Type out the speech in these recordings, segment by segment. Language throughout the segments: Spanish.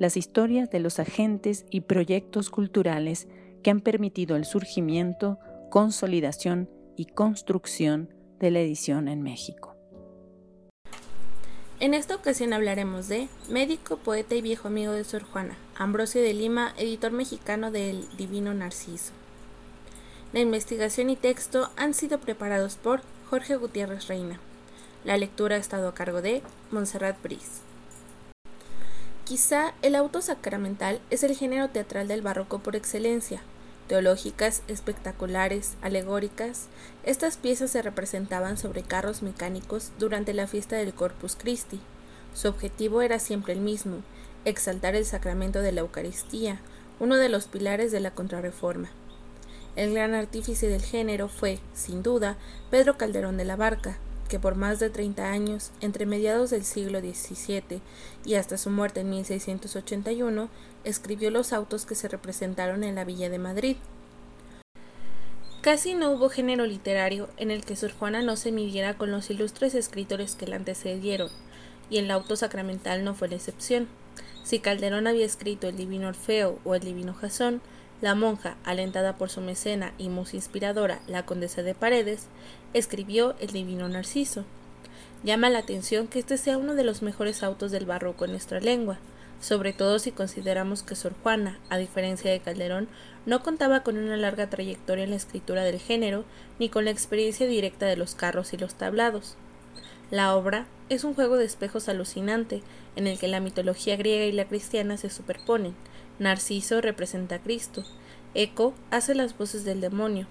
las historias de los agentes y proyectos culturales que han permitido el surgimiento, consolidación y construcción de la edición en México. En esta ocasión hablaremos de médico, poeta y viejo amigo de Sor Juana, Ambrosio de Lima, editor mexicano del Divino Narciso. La investigación y texto han sido preparados por Jorge Gutiérrez Reina. La lectura ha estado a cargo de Montserrat Brice. Quizá el auto sacramental es el género teatral del barroco por excelencia. Teológicas, espectaculares, alegóricas, estas piezas se representaban sobre carros mecánicos durante la fiesta del Corpus Christi. Su objetivo era siempre el mismo, exaltar el sacramento de la Eucaristía, uno de los pilares de la Contrarreforma. El gran artífice del género fue, sin duda, Pedro Calderón de la Barca, que por más de 30 años, entre mediados del siglo XVII y hasta su muerte en 1681, escribió los autos que se representaron en la Villa de Madrid. Casi no hubo género literario en el que Sor Juana no se midiera con los ilustres escritores que la antecedieron, y el auto sacramental no fue la excepción. Si Calderón había escrito el Divino Orfeo o el Divino Jasón, la monja, alentada por su mecena y musa inspiradora, la condesa de Paredes, escribió El Divino Narciso. Llama la atención que este sea uno de los mejores autos del barroco en nuestra lengua, sobre todo si consideramos que Sor Juana, a diferencia de Calderón, no contaba con una larga trayectoria en la escritura del género, ni con la experiencia directa de los carros y los tablados. La obra es un juego de espejos alucinante, en el que la mitología griega y la cristiana se superponen, Narciso representa a Cristo. Eco hace las voces del demonio.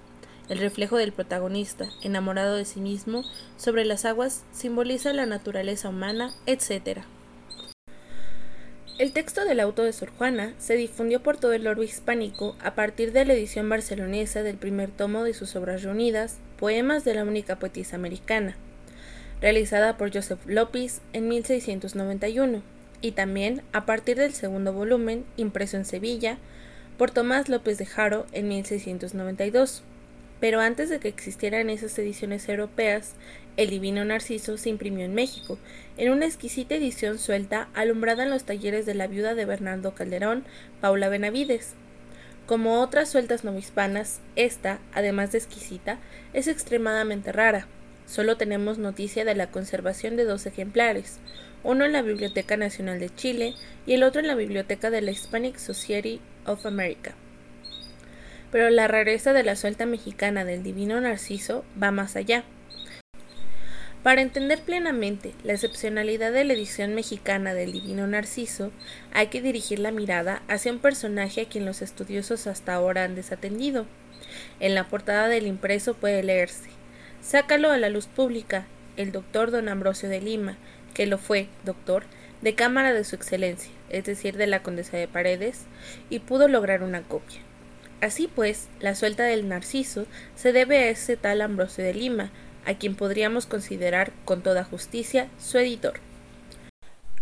El reflejo del protagonista, enamorado de sí mismo, sobre las aguas simboliza la naturaleza humana, etc. El texto del auto de Sor Juana se difundió por todo el orbe hispánico a partir de la edición barcelonesa del primer tomo de sus obras reunidas, Poemas de la única poetisa americana, realizada por Joseph López en 1691 y también a partir del segundo volumen, impreso en Sevilla, por Tomás López de Jaro en 1692. Pero antes de que existieran esas ediciones europeas, El Divino Narciso se imprimió en México, en una exquisita edición suelta alumbrada en los talleres de la viuda de Bernardo Calderón, Paula Benavides. Como otras sueltas novohispanas, esta, además de exquisita, es extremadamente rara. Solo tenemos noticia de la conservación de dos ejemplares, uno en la Biblioteca Nacional de Chile y el otro en la Biblioteca de la Hispanic Society of America. Pero la rareza de la suelta mexicana del Divino Narciso va más allá. Para entender plenamente la excepcionalidad de la edición mexicana del Divino Narciso, hay que dirigir la mirada hacia un personaje a quien los estudiosos hasta ahora han desatendido. En la portada del impreso puede leerse Sácalo a la luz pública, el doctor don Ambrosio de Lima, que lo fue, doctor, de cámara de su excelencia, es decir, de la condesa de Paredes, y pudo lograr una copia. Así pues, la suelta del Narciso se debe a ese tal Ambrosio de Lima, a quien podríamos considerar con toda justicia su editor.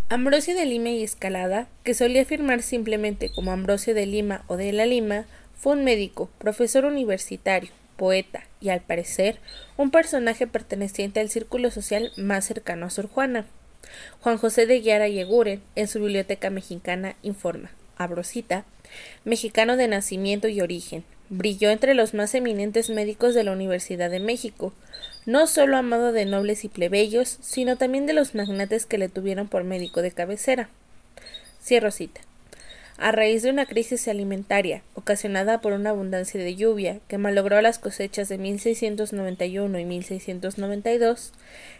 Ambrosio de Lima y Escalada, que solía firmar simplemente como Ambrosio de Lima o de la Lima, fue un médico, profesor universitario, poeta y, al parecer, un personaje perteneciente al círculo social más cercano a Sor Juana. Juan José de Guiara y Eguren, en su biblioteca mexicana, informa, Abrosita, mexicano de nacimiento y origen, brilló entre los más eminentes médicos de la Universidad de México, no solo amado de nobles y plebeyos, sino también de los magnates que le tuvieron por médico de cabecera. Cierro cita a raíz de una crisis alimentaria ocasionada por una abundancia de lluvia que malogró las cosechas de 1691 y 1692,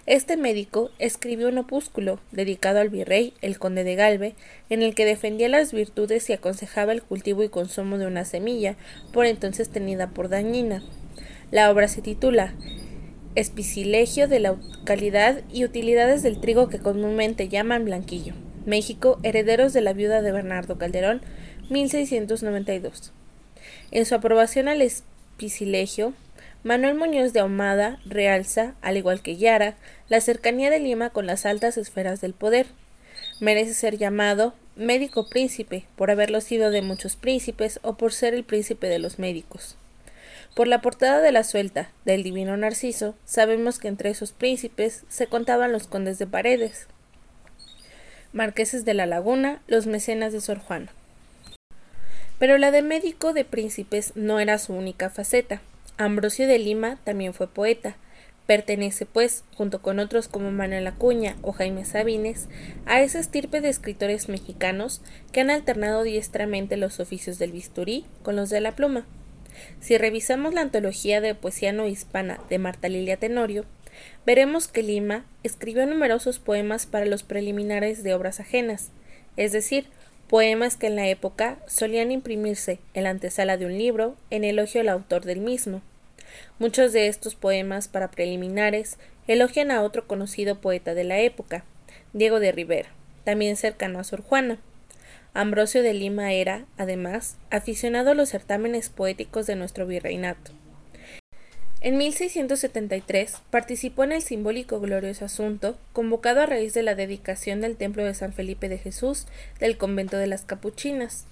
este médico escribió un opúsculo dedicado al virrey, el conde de Galve, en el que defendía las virtudes y aconsejaba el cultivo y consumo de una semilla, por entonces tenida por dañina. La obra se titula Espicilegio de la calidad y utilidades del trigo que comúnmente llaman blanquillo México, herederos de la viuda de Bernardo Calderón, 1692. En su aprobación al espicilegio, Manuel Muñoz de Ahumada realza, al igual que Yara, la cercanía de Lima con las altas esferas del poder. Merece ser llamado médico príncipe por haberlo sido de muchos príncipes o por ser el príncipe de los médicos. Por la portada de la suelta del divino Narciso, sabemos que entre esos príncipes se contaban los condes de Paredes, marqueses de la Laguna, los mecenas de Sor Juana. Pero la de médico de príncipes no era su única faceta. Ambrosio de Lima también fue poeta. Pertenece, pues, junto con otros como Manuel Acuña o Jaime Sabines, a esa estirpe de escritores mexicanos que han alternado diestramente los oficios del bisturí con los de la pluma. Si revisamos la antología de poesía no hispana de Marta Lilia Tenorio, veremos que Lima escribió numerosos poemas para los preliminares de obras ajenas, es decir, poemas que en la época solían imprimirse en la antesala de un libro en elogio al autor del mismo. Muchos de estos poemas para preliminares elogian a otro conocido poeta de la época, Diego de Rivera, también cercano a Sor Juana. Ambrosio de Lima era, además, aficionado a los certámenes poéticos de nuestro virreinato. En 1673 participó en el simbólico glorioso asunto, convocado a raíz de la dedicación del templo de San Felipe de Jesús del convento de las Capuchinas.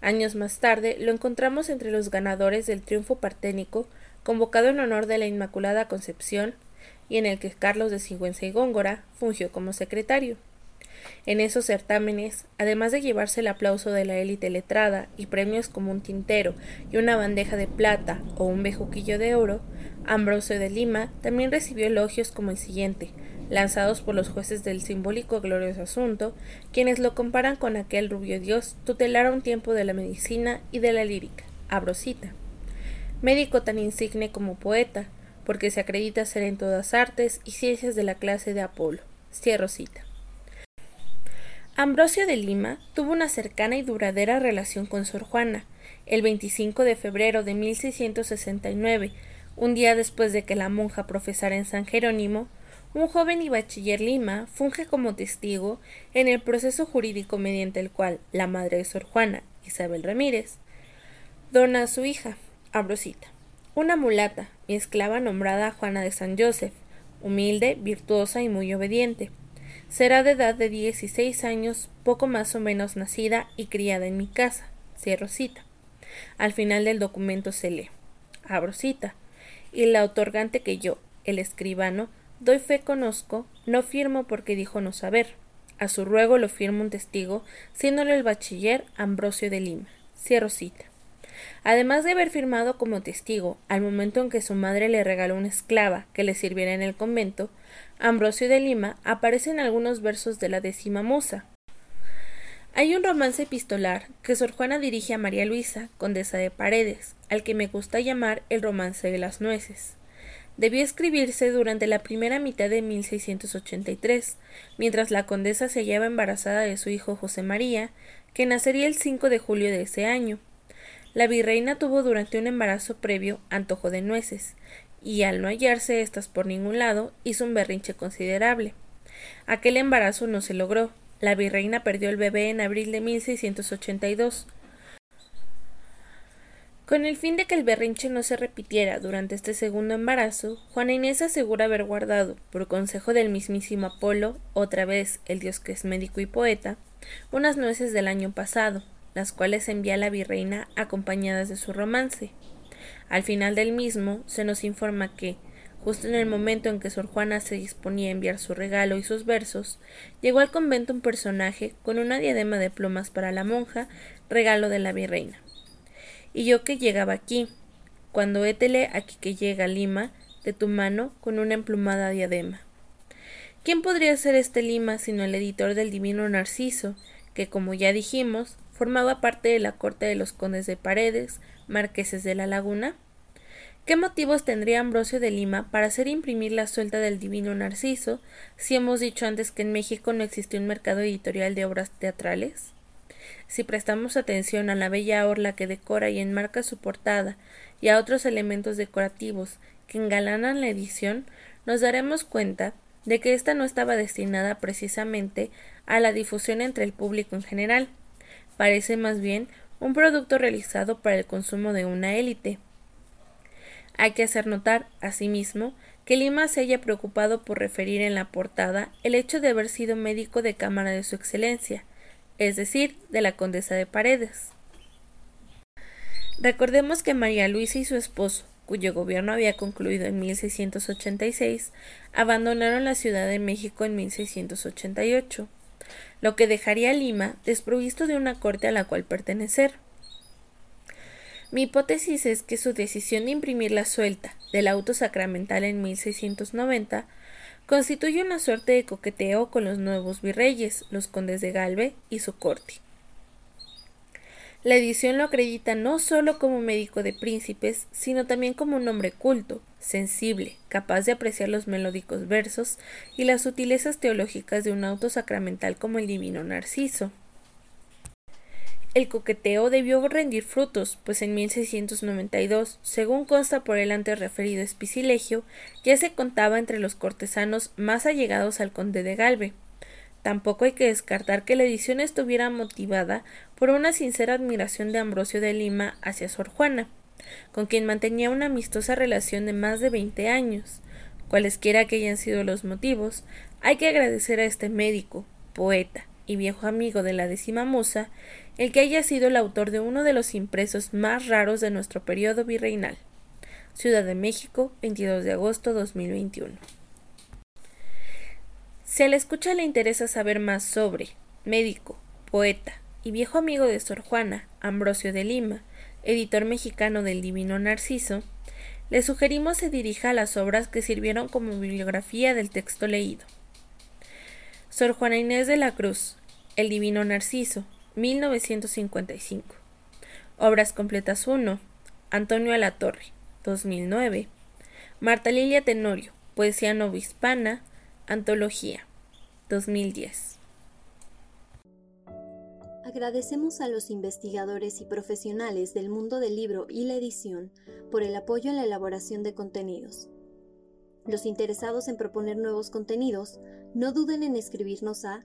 Años más tarde lo encontramos entre los ganadores del triunfo parténico, convocado en honor de la Inmaculada Concepción, y en el que Carlos de Sigüenza y Góngora fungió como secretario. En esos certámenes, además de llevarse el aplauso de la élite letrada y premios como un tintero y una bandeja de plata o un bejuquillo de oro, Ambrosio de Lima también recibió elogios como el siguiente, lanzados por los jueces del simbólico glorioso asunto, quienes lo comparan con aquel rubio dios tutelar a un tiempo de la medicina y de la lírica, Abrosita. Médico tan insigne como poeta, porque se acredita ser en todas artes y ciencias de la clase de Apolo. Cierro cita. Ambrosio de Lima tuvo una cercana y duradera relación con Sor Juana. El 25 de febrero de 1669, un día después de que la monja profesara en San Jerónimo, un joven y bachiller Lima funge como testigo en el proceso jurídico mediante el cual la madre de Sor Juana, Isabel Ramírez, dona a su hija, Ambrosita, una mulata y esclava nombrada Juana de San Joseph, humilde, virtuosa y muy obediente Será de edad de 16 años, poco más o menos nacida y criada en mi casa. Cierro cita. Al final del documento se lee. Abro cita. Y la otorgante que yo, el escribano, doy fe conozco, no firmo porque dijo no saber. A su ruego lo firma un testigo, siéndole el bachiller Ambrosio de Lima. Cierro cita. Además de haber firmado como testigo al momento en que su madre le regaló una esclava que le sirviera en el convento, Ambrosio de Lima aparece en algunos versos de la décima musa. Hay un romance epistolar que Sor Juana dirige a María Luisa, condesa de Paredes, al que me gusta llamar el romance de las nueces. Debió escribirse durante la primera mitad de 1683, mientras la condesa se hallaba embarazada de su hijo José María, que nacería el 5 de julio de ese año. La virreina tuvo durante un embarazo previo antojo de nueces, y al no hallarse éstas por ningún lado, hizo un berrinche considerable. Aquel embarazo no se logró. La virreina perdió el bebé en abril de 1682. Con el fin de que el berrinche no se repitiera durante este segundo embarazo, Juana Inés asegura haber guardado, por consejo del mismísimo Apolo, otra vez el dios que es médico y poeta, unas nueces del año pasado, las cuales envía a la virreina acompañadas de su romance. Al final del mismo se nos informa que, justo en el momento en que Sor Juana se disponía a enviar su regalo y sus versos, llegó al convento un personaje con una diadema de plumas para la monja, regalo de la virreina. Y yo que llegaba aquí, cuando étele aquí que llega Lima, de tu mano con una emplumada diadema. ¿Quién podría ser este Lima sino el editor del divino Narciso, que como ya dijimos, formaba parte de la corte de los condes de Paredes, marqueses de la Laguna? ¿Qué motivos tendría Ambrosio de Lima para hacer imprimir la suelta del divino Narciso si hemos dicho antes que en México no existía un mercado editorial de obras teatrales? Si prestamos atención a la bella orla que decora y enmarca su portada y a otros elementos decorativos que engalanan la edición, nos daremos cuenta de que ésta no estaba destinada precisamente a la difusión entre el público en general. Parece más bien un producto realizado para el consumo de una élite. Hay que hacer notar, asimismo, que Lima se haya preocupado por referir en la portada el hecho de haber sido médico de cámara de su excelencia, es decir, de la condesa de Paredes. Recordemos que María Luisa y su esposo, cuyo gobierno había concluido en 1686, abandonaron la Ciudad de México en 1688, lo que dejaría a Lima desprovisto de una corte a la cual pertenecer. Mi hipótesis es que su decisión de imprimir la suelta del auto sacramental en 1690 constituye una suerte de coqueteo con los nuevos virreyes, los condes de Galve y su corte. La edición lo acredita no solo como médico de príncipes, sino también como un hombre culto, sensible, capaz de apreciar los melódicos versos y las sutilezas teológicas de un auto sacramental como el divino Narciso. El coqueteo debió rendir frutos, pues en 1692, según consta por el antes referido Espicilegio, ya se contaba entre los cortesanos más allegados al conde de Galve, Tampoco hay que descartar que la edición estuviera motivada por una sincera admiración de Ambrosio de Lima hacia Sor Juana, con quien mantenía una amistosa relación de más de veinte años. Cualesquiera que hayan sido los motivos, hay que agradecer a este médico, poeta y viejo amigo de la décima musa, el que haya sido el autor de uno de los impresos más raros de nuestro periodo virreinal. Ciudad de México, 22 de agosto 2021. Si a la escucha le interesa saber más sobre médico, poeta y viejo amigo de Sor Juana, Ambrosio de Lima, editor mexicano del Divino Narciso, le sugerimos se dirija a las obras que sirvieron como bibliografía del texto leído. Sor Juana Inés de la Cruz, El Divino Narciso, 1955. Obras completas 1. Antonio Alatorre, 2009. Marta Lilia Tenorio, Poesía Novohispana, Antología, 2010. Agradecemos a los investigadores y profesionales del mundo del libro y la edición por el apoyo en la elaboración de contenidos. Los interesados en proponer nuevos contenidos, no duden en escribirnos a